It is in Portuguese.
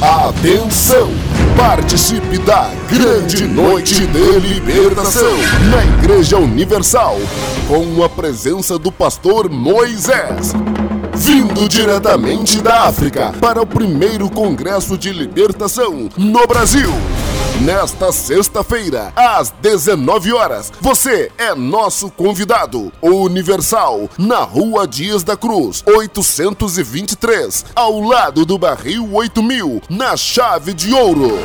Atenção! Participe da grande noite de libertação na Igreja Universal, com a presença do pastor Moisés. Vindo diretamente da África para o primeiro Congresso de Libertação no Brasil. Nesta sexta-feira, às 19 horas, você é nosso convidado. Universal, na Rua Dias da Cruz, 823, ao lado do Barril 8000, na Chave de Ouro.